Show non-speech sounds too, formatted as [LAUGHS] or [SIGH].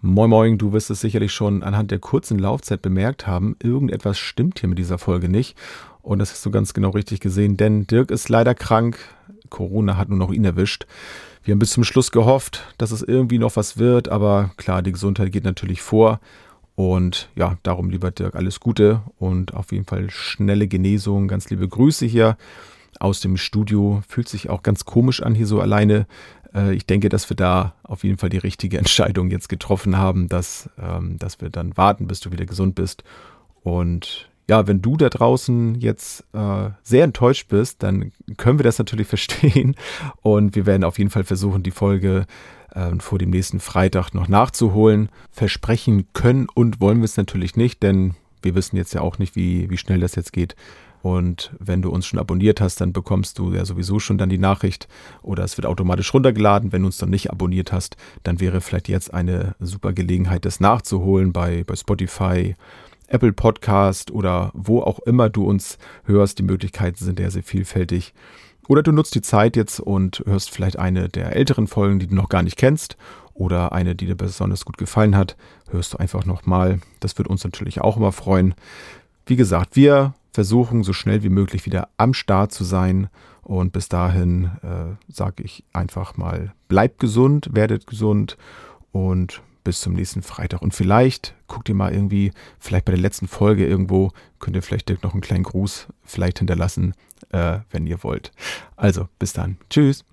Moin Moin, du wirst es sicherlich schon anhand der kurzen Laufzeit bemerkt haben, irgendetwas stimmt hier mit dieser Folge nicht. Und das hast du ganz genau richtig gesehen, denn Dirk ist leider krank. Corona hat nur noch ihn erwischt. Wir haben bis zum Schluss gehofft, dass es irgendwie noch was wird, aber klar, die Gesundheit geht natürlich vor. Und ja, darum, lieber Dirk, alles Gute und auf jeden Fall schnelle Genesung. Ganz liebe Grüße hier aus dem Studio. Fühlt sich auch ganz komisch an, hier so alleine ich denke, dass wir da auf jeden Fall die richtige [LAUGHS] Entscheidung jetzt getroffen haben, dass, ähm, dass wir dann warten, bis du wieder gesund bist. Und ja, wenn du da draußen jetzt äh, sehr enttäuscht bist, dann können wir das natürlich [LAUGHS] verstehen. Und wir werden auf jeden Fall versuchen, die Folge äh, vor dem nächsten Freitag noch nachzuholen. Versprechen können und wollen wir es natürlich nicht, denn wir wissen jetzt ja auch nicht, wie, wie schnell das jetzt geht. Und wenn du uns schon abonniert hast, dann bekommst du ja sowieso schon dann die Nachricht oder es wird automatisch runtergeladen. Wenn du uns dann nicht abonniert hast, dann wäre vielleicht jetzt eine super Gelegenheit, das nachzuholen bei, bei Spotify, Apple Podcast oder wo auch immer du uns hörst. Die Möglichkeiten sind ja sehr vielfältig. Oder du nutzt die Zeit jetzt und hörst vielleicht eine der älteren Folgen, die du noch gar nicht kennst oder eine, die dir besonders gut gefallen hat, hörst du einfach nochmal. Das wird uns natürlich auch immer freuen. Wie gesagt, wir versuchen so schnell wie möglich wieder am Start zu sein. Und bis dahin äh, sage ich einfach mal, bleibt gesund, werdet gesund und bis zum nächsten Freitag. Und vielleicht guckt ihr mal irgendwie, vielleicht bei der letzten Folge irgendwo, könnt ihr vielleicht noch einen kleinen Gruß vielleicht hinterlassen, äh, wenn ihr wollt. Also, bis dann. Tschüss.